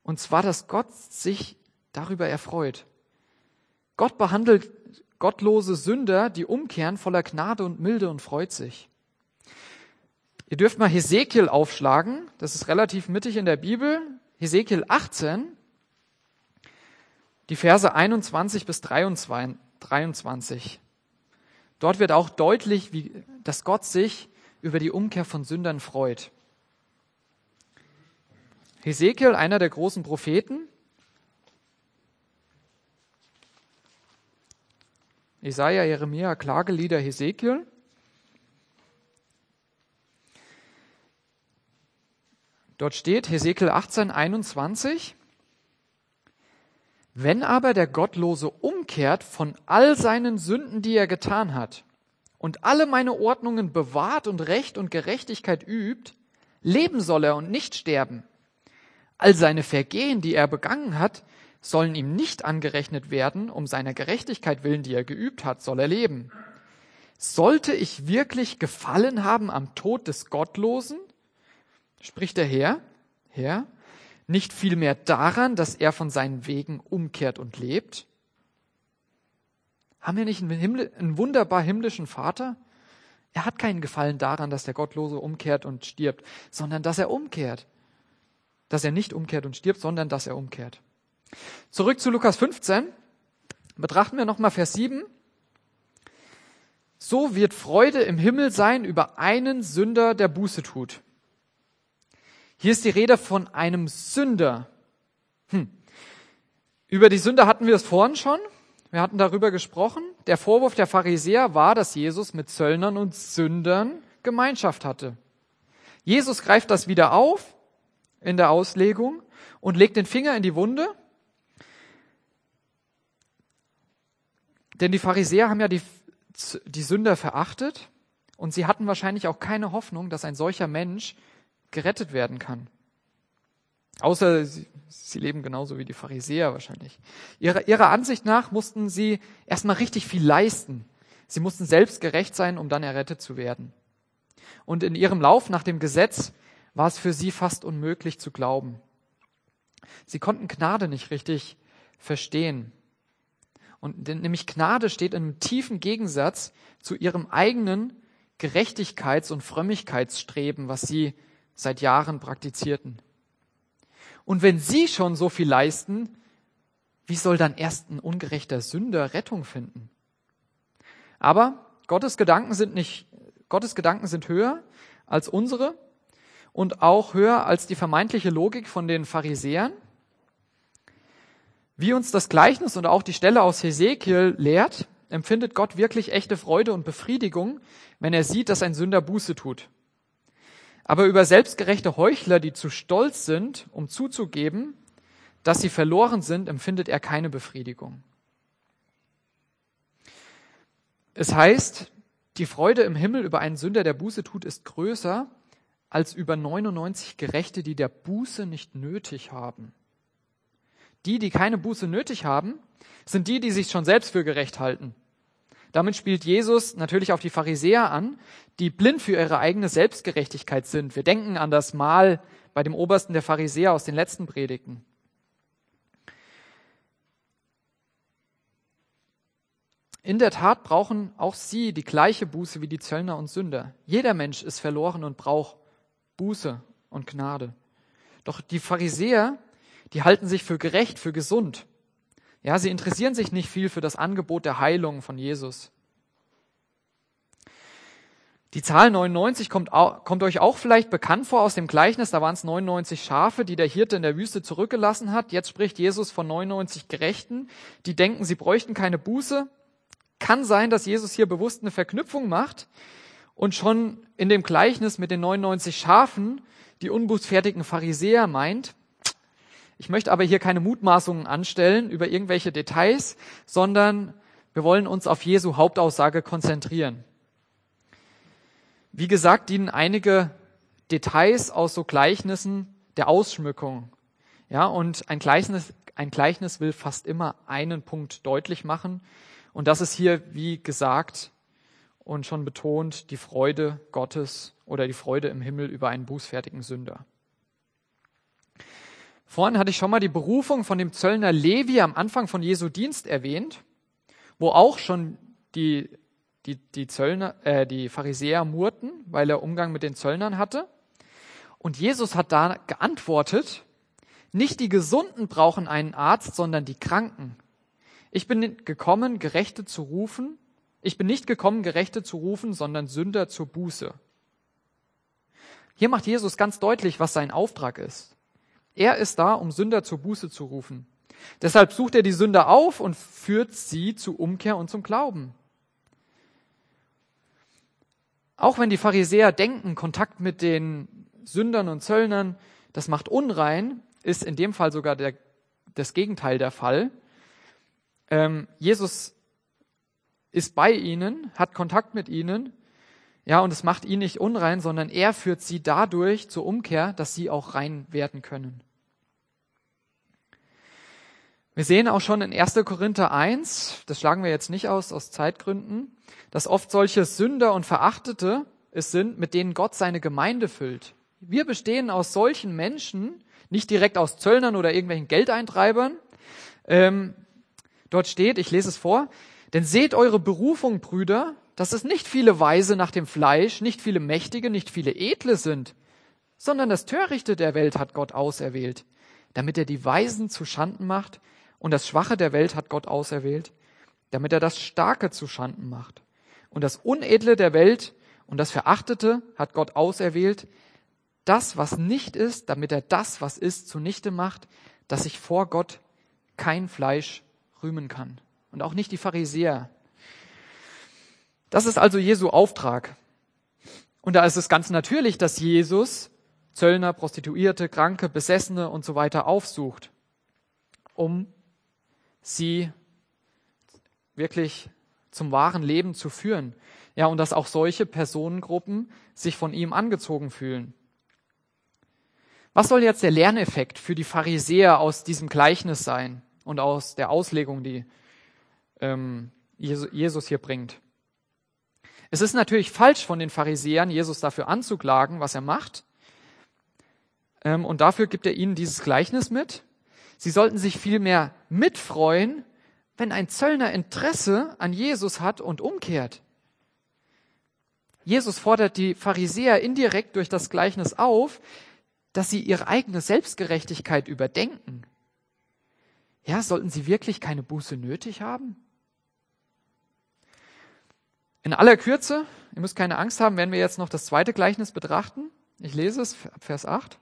Und zwar, dass Gott sich darüber erfreut. Gott behandelt gottlose Sünder, die umkehren, voller Gnade und Milde und freut sich. Ihr dürft mal Hesekiel aufschlagen. Das ist relativ mittig in der Bibel. Hesekiel 18, die Verse 21 bis 23. 23. Dort wird auch deutlich, wie, dass Gott sich über die Umkehr von Sündern freut. Hesekiel, einer der großen Propheten, Jesaja, Jeremia, Klagelieder, Hesekiel. Dort steht Hesekiel 18, 21. Wenn aber der Gottlose umkehrt von all seinen Sünden, die er getan hat, und alle meine Ordnungen bewahrt und Recht und Gerechtigkeit übt, leben soll er und nicht sterben. All seine Vergehen, die er begangen hat, sollen ihm nicht angerechnet werden, um seiner Gerechtigkeit willen, die er geübt hat, soll er leben. Sollte ich wirklich gefallen haben am Tod des Gottlosen? Spricht der Herr, Herr, nicht vielmehr daran, dass er von seinen Wegen umkehrt und lebt? Haben wir nicht einen, Himmel, einen wunderbar himmlischen Vater? Er hat keinen Gefallen daran, dass der Gottlose umkehrt und stirbt, sondern dass er umkehrt. Dass er nicht umkehrt und stirbt, sondern dass er umkehrt. Zurück zu Lukas 15. Betrachten wir nochmal Vers 7. So wird Freude im Himmel sein über einen Sünder, der Buße tut. Hier ist die Rede von einem Sünder. Hm. Über die Sünder hatten wir es vorhin schon. Wir hatten darüber gesprochen. Der Vorwurf der Pharisäer war, dass Jesus mit Zöllnern und Sündern Gemeinschaft hatte. Jesus greift das wieder auf in der Auslegung und legt den Finger in die Wunde. Denn die Pharisäer haben ja die, die Sünder verachtet und sie hatten wahrscheinlich auch keine Hoffnung, dass ein solcher Mensch gerettet werden kann. Außer sie, sie leben genauso wie die Pharisäer wahrscheinlich. Ihrer, ihrer Ansicht nach mussten sie erstmal richtig viel leisten. Sie mussten selbst gerecht sein, um dann errettet zu werden. Und in ihrem Lauf nach dem Gesetz war es für sie fast unmöglich zu glauben. Sie konnten Gnade nicht richtig verstehen. Und nämlich Gnade steht in einem tiefen Gegensatz zu ihrem eigenen Gerechtigkeits- und Frömmigkeitsstreben, was sie seit Jahren praktizierten. Und wenn sie schon so viel leisten, wie soll dann erst ein ungerechter Sünder Rettung finden? Aber Gottes Gedanken sind nicht, Gottes Gedanken sind höher als unsere und auch höher als die vermeintliche Logik von den Pharisäern. Wie uns das Gleichnis und auch die Stelle aus Hesekiel lehrt, empfindet Gott wirklich echte Freude und Befriedigung, wenn er sieht, dass ein Sünder Buße tut. Aber über selbstgerechte Heuchler, die zu stolz sind, um zuzugeben, dass sie verloren sind, empfindet er keine Befriedigung. Es heißt, die Freude im Himmel über einen Sünder, der Buße tut, ist größer als über 99 Gerechte, die der Buße nicht nötig haben. Die, die keine Buße nötig haben, sind die, die sich schon selbst für gerecht halten. Damit spielt Jesus natürlich auf die Pharisäer an, die blind für ihre eigene Selbstgerechtigkeit sind. Wir denken an das Mahl bei dem Obersten der Pharisäer aus den letzten Predigten. In der Tat brauchen auch sie die gleiche Buße wie die Zöllner und Sünder. Jeder Mensch ist verloren und braucht Buße und Gnade. Doch die Pharisäer, die halten sich für gerecht, für gesund. Ja, sie interessieren sich nicht viel für das Angebot der Heilung von Jesus. Die Zahl 99 kommt, kommt euch auch vielleicht bekannt vor aus dem Gleichnis. Da waren es 99 Schafe, die der Hirte in der Wüste zurückgelassen hat. Jetzt spricht Jesus von 99 Gerechten, die denken, sie bräuchten keine Buße. Kann sein, dass Jesus hier bewusst eine Verknüpfung macht und schon in dem Gleichnis mit den 99 Schafen die unbußfertigen Pharisäer meint. Ich möchte aber hier keine Mutmaßungen anstellen über irgendwelche Details, sondern wir wollen uns auf Jesu Hauptaussage konzentrieren. Wie gesagt, dienen einige Details aus so Gleichnissen der Ausschmückung. Ja, und ein Gleichnis, ein Gleichnis will fast immer einen Punkt deutlich machen. Und das ist hier, wie gesagt und schon betont, die Freude Gottes oder die Freude im Himmel über einen bußfertigen Sünder. Vorhin hatte ich schon mal die Berufung von dem Zöllner Levi am Anfang von Jesu Dienst erwähnt, wo auch schon die die, die, Zöllner, äh, die Pharisäer murrten, weil er Umgang mit den Zöllnern hatte. Und Jesus hat da geantwortet, nicht die Gesunden brauchen einen Arzt, sondern die Kranken. Ich bin gekommen, Gerechte zu rufen. Ich bin nicht gekommen, Gerechte zu rufen, sondern Sünder zur Buße. Hier macht Jesus ganz deutlich, was sein Auftrag ist. Er ist da, um Sünder zur Buße zu rufen. Deshalb sucht er die Sünder auf und führt sie zu Umkehr und zum Glauben. Auch wenn die Pharisäer denken, Kontakt mit den Sündern und Zöllnern, das macht unrein, ist in dem Fall sogar der, das Gegenteil der Fall. Ähm, Jesus ist bei ihnen, hat Kontakt mit ihnen, ja, und es macht ihn nicht unrein, sondern er führt sie dadurch zur Umkehr, dass sie auch rein werden können. Wir sehen auch schon in 1. Korinther 1, das schlagen wir jetzt nicht aus, aus Zeitgründen, dass oft solche Sünder und Verachtete es sind, mit denen Gott seine Gemeinde füllt. Wir bestehen aus solchen Menschen, nicht direkt aus Zöllnern oder irgendwelchen Geldeintreibern. Ähm, dort steht, ich lese es vor, denn seht eure Berufung, Brüder, dass es nicht viele Weise nach dem Fleisch, nicht viele Mächtige, nicht viele Edle sind, sondern das Törichte der Welt hat Gott auserwählt, damit er die Weisen zu Schanden macht und das Schwache der Welt hat Gott auserwählt, damit er das Starke zu Schanden macht. Und das Unedle der Welt und das Verachtete hat Gott auserwählt, das, was nicht ist, damit er das, was ist, zunichte macht, dass sich vor Gott kein Fleisch rühmen kann. Und auch nicht die Pharisäer. Das ist also Jesu Auftrag. Und da ist es ganz natürlich, dass Jesus Zöllner, Prostituierte, Kranke, Besessene und so weiter aufsucht, um sie wirklich zum wahren Leben zu führen. Ja, und dass auch solche Personengruppen sich von ihm angezogen fühlen. Was soll jetzt der Lerneffekt für die Pharisäer aus diesem Gleichnis sein und aus der Auslegung, die ähm, Jesus hier bringt? Es ist natürlich falsch von den Pharisäern, Jesus dafür anzuklagen, was er macht. Ähm, und dafür gibt er ihnen dieses Gleichnis mit. Sie sollten sich vielmehr mitfreuen, wenn ein Zöllner Interesse an Jesus hat und umkehrt. Jesus fordert die Pharisäer indirekt durch das Gleichnis auf, dass sie ihre eigene Selbstgerechtigkeit überdenken. Ja, sollten sie wirklich keine Buße nötig haben? In aller Kürze, ihr müsst keine Angst haben, werden wir jetzt noch das zweite Gleichnis betrachten. Ich lese es, Vers 8.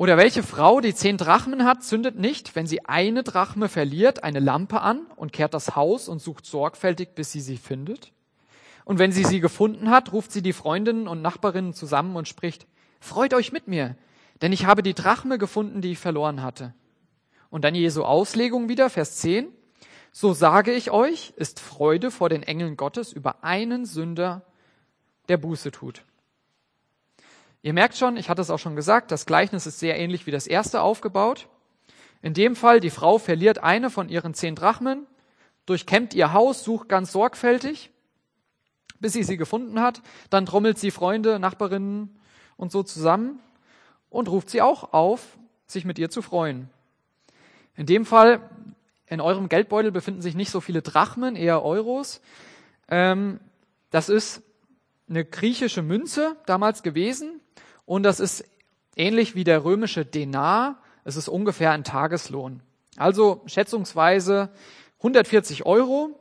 Oder welche Frau, die zehn Drachmen hat, zündet nicht, wenn sie eine Drachme verliert, eine Lampe an und kehrt das Haus und sucht sorgfältig, bis sie sie findet? Und wenn sie sie gefunden hat, ruft sie die Freundinnen und Nachbarinnen zusammen und spricht, Freut euch mit mir, denn ich habe die Drachme gefunden, die ich verloren hatte. Und dann Jesu Auslegung wieder, Vers 10. So sage ich euch, ist Freude vor den Engeln Gottes über einen Sünder, der Buße tut. Ihr merkt schon, ich hatte es auch schon gesagt, das Gleichnis ist sehr ähnlich wie das erste aufgebaut. In dem Fall, die Frau verliert eine von ihren zehn Drachmen, durchkämmt ihr Haus, sucht ganz sorgfältig, bis sie sie gefunden hat. Dann trommelt sie Freunde, Nachbarinnen und so zusammen und ruft sie auch auf, sich mit ihr zu freuen. In dem Fall in eurem Geldbeutel befinden sich nicht so viele Drachmen, eher Euros. Ähm, das ist eine griechische Münze damals gewesen und das ist ähnlich wie der römische Denar. Es ist ungefähr ein Tageslohn. Also schätzungsweise 140 Euro.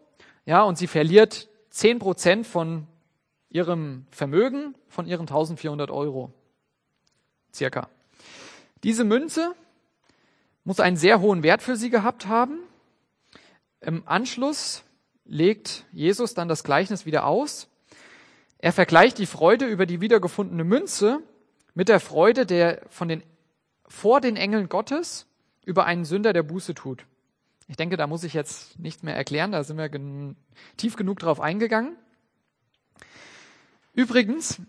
Ja, und sie verliert 10 Prozent von ihrem Vermögen, von ihren 1400 Euro. Circa. Diese Münze muss einen sehr hohen Wert für sie gehabt haben. Im Anschluss legt Jesus dann das Gleichnis wieder aus. Er vergleicht die Freude über die wiedergefundene Münze mit der Freude der von den vor den Engeln Gottes über einen Sünder, der Buße tut. Ich denke, da muss ich jetzt nichts mehr erklären, da sind wir gen tief genug drauf eingegangen. Übrigens,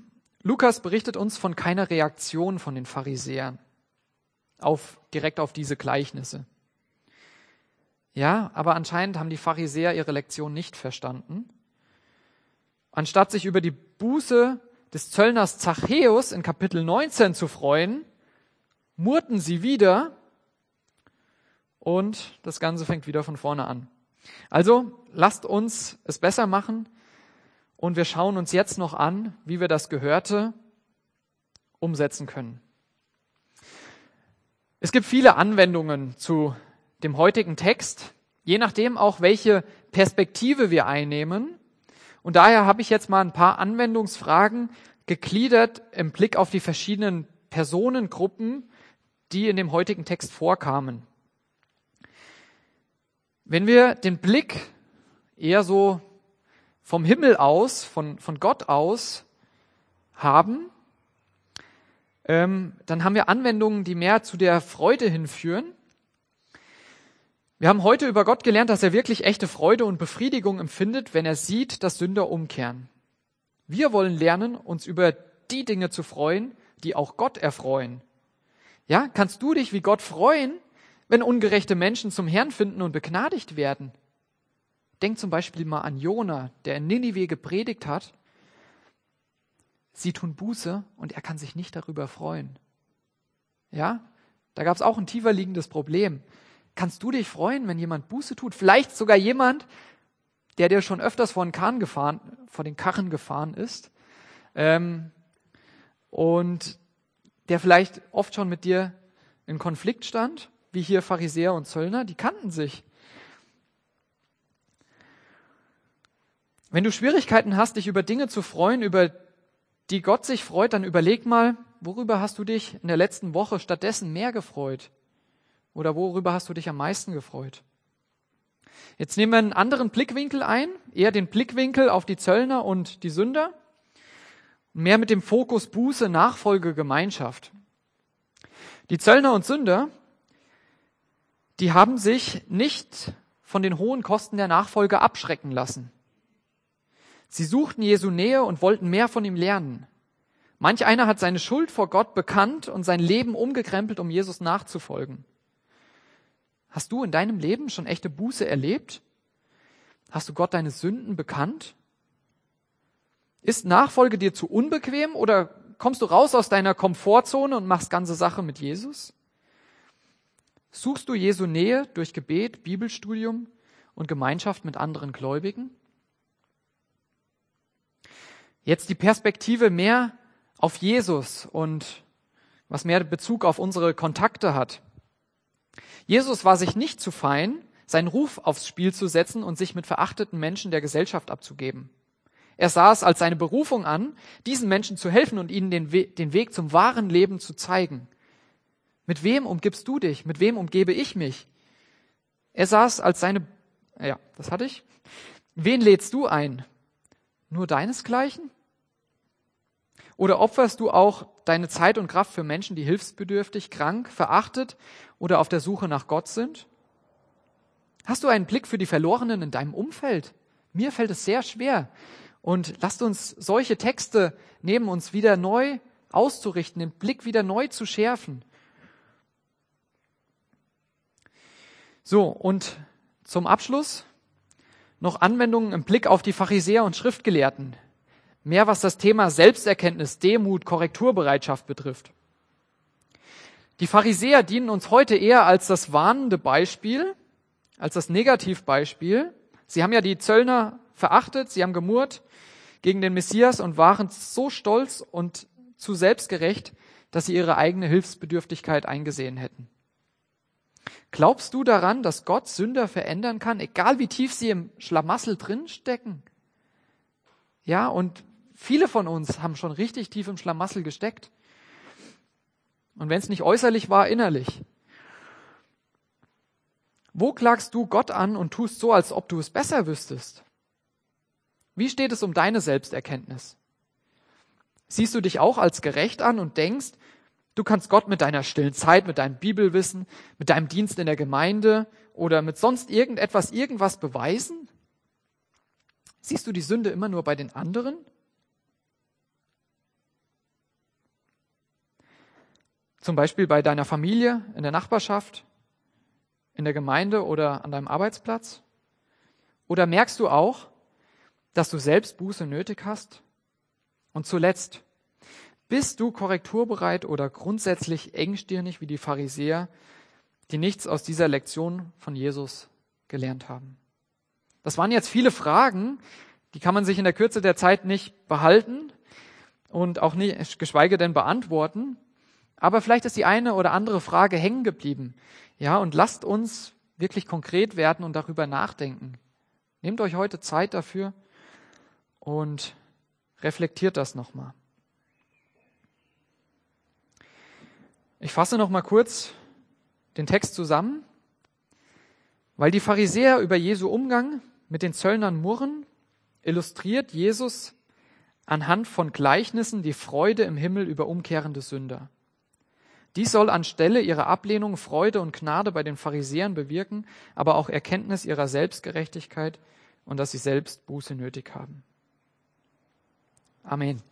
Lukas berichtet uns von keiner Reaktion von den Pharisäern auf, direkt auf diese Gleichnisse. Ja, aber anscheinend haben die Pharisäer ihre Lektion nicht verstanden. Anstatt sich über die Buße des Zöllners Zachäus in Kapitel 19 zu freuen, murrten sie wieder und das Ganze fängt wieder von vorne an. Also lasst uns es besser machen und wir schauen uns jetzt noch an, wie wir das Gehörte umsetzen können. Es gibt viele Anwendungen zu dem heutigen Text, je nachdem auch, welche Perspektive wir einnehmen. Und daher habe ich jetzt mal ein paar Anwendungsfragen gegliedert im Blick auf die verschiedenen Personengruppen, die in dem heutigen Text vorkamen. Wenn wir den Blick eher so vom Himmel aus, von, von Gott aus haben, ähm, dann haben wir Anwendungen, die mehr zu der Freude hinführen. Wir haben heute über Gott gelernt, dass er wirklich echte Freude und Befriedigung empfindet, wenn er sieht, dass Sünder umkehren. Wir wollen lernen, uns über die Dinge zu freuen, die auch Gott erfreuen. Ja, kannst du dich wie Gott freuen, wenn ungerechte Menschen zum Herrn finden und begnadigt werden? Denk zum Beispiel mal an Jona, der in Ninive gepredigt hat sie tun Buße und er kann sich nicht darüber freuen. Ja, da gab es auch ein tiefer liegendes Problem. Kannst du dich freuen, wenn jemand Buße tut? Vielleicht sogar jemand, der dir schon öfters vor den Karren gefahren, vor den Karren gefahren ist ähm, und der vielleicht oft schon mit dir in Konflikt stand, wie hier Pharisäer und Zöllner, die kannten sich. Wenn du Schwierigkeiten hast, dich über Dinge zu freuen, über die Gott sich freut, dann überleg mal, worüber hast du dich in der letzten Woche stattdessen mehr gefreut? Oder worüber hast du dich am meisten gefreut? Jetzt nehmen wir einen anderen Blickwinkel ein, eher den Blickwinkel auf die Zöllner und die Sünder, mehr mit dem Fokus Buße, Nachfolge, Gemeinschaft. Die Zöllner und Sünder, die haben sich nicht von den hohen Kosten der Nachfolge abschrecken lassen. Sie suchten Jesu Nähe und wollten mehr von ihm lernen. Manch einer hat seine Schuld vor Gott bekannt und sein Leben umgekrempelt, um Jesus nachzufolgen. Hast du in deinem Leben schon echte Buße erlebt? Hast du Gott deine Sünden bekannt? Ist Nachfolge dir zu unbequem oder kommst du raus aus deiner Komfortzone und machst ganze Sache mit Jesus? Suchst du Jesu Nähe durch Gebet, Bibelstudium und Gemeinschaft mit anderen Gläubigen? Jetzt die Perspektive mehr auf Jesus und was mehr Bezug auf unsere Kontakte hat. Jesus war sich nicht zu fein, seinen Ruf aufs Spiel zu setzen und sich mit verachteten Menschen der Gesellschaft abzugeben. Er sah es als seine Berufung an, diesen Menschen zu helfen und ihnen den, We den Weg zum wahren Leben zu zeigen. Mit wem umgibst du dich? Mit wem umgebe ich mich? Er sah es als seine, ja, das hatte ich. Wen lädst du ein? nur deinesgleichen? Oder opferst du auch deine Zeit und Kraft für Menschen, die hilfsbedürftig, krank, verachtet oder auf der Suche nach Gott sind? Hast du einen Blick für die Verlorenen in deinem Umfeld? Mir fällt es sehr schwer. Und lasst uns solche Texte nehmen, uns wieder neu auszurichten, den Blick wieder neu zu schärfen. So, und zum Abschluss noch Anwendungen im Blick auf die Pharisäer und Schriftgelehrten. Mehr was das Thema Selbsterkenntnis, Demut, Korrekturbereitschaft betrifft. Die Pharisäer dienen uns heute eher als das warnende Beispiel, als das Negativbeispiel. Sie haben ja die Zöllner verachtet, sie haben gemurrt gegen den Messias und waren so stolz und zu selbstgerecht, dass sie ihre eigene Hilfsbedürftigkeit eingesehen hätten. Glaubst du daran, dass Gott Sünder verändern kann, egal wie tief sie im Schlamassel drinstecken? Ja, und viele von uns haben schon richtig tief im Schlamassel gesteckt. Und wenn es nicht äußerlich war, innerlich. Wo klagst du Gott an und tust so, als ob du es besser wüsstest? Wie steht es um deine Selbsterkenntnis? Siehst du dich auch als gerecht an und denkst, du kannst Gott mit deiner stillen Zeit, mit deinem Bibelwissen, mit deinem Dienst in der Gemeinde oder mit sonst irgendetwas, irgendwas beweisen? Siehst du die Sünde immer nur bei den anderen? Zum Beispiel bei deiner Familie, in der Nachbarschaft, in der Gemeinde oder an deinem Arbeitsplatz? Oder merkst du auch, dass du selbst Buße nötig hast? Und zuletzt, bist du korrekturbereit oder grundsätzlich engstirnig wie die Pharisäer, die nichts aus dieser Lektion von Jesus gelernt haben? Das waren jetzt viele Fragen, die kann man sich in der Kürze der Zeit nicht behalten und auch nicht, geschweige denn beantworten. Aber vielleicht ist die eine oder andere Frage hängen geblieben. Ja, und lasst uns wirklich konkret werden und darüber nachdenken. Nehmt euch heute Zeit dafür und reflektiert das nochmal. Ich fasse noch mal kurz den Text zusammen. Weil die Pharisäer über Jesu Umgang mit den Zöllnern murren, illustriert Jesus anhand von Gleichnissen die Freude im Himmel über umkehrende Sünder. Dies soll anstelle ihrer Ablehnung Freude und Gnade bei den Pharisäern bewirken, aber auch Erkenntnis ihrer Selbstgerechtigkeit und dass sie selbst Buße nötig haben. Amen.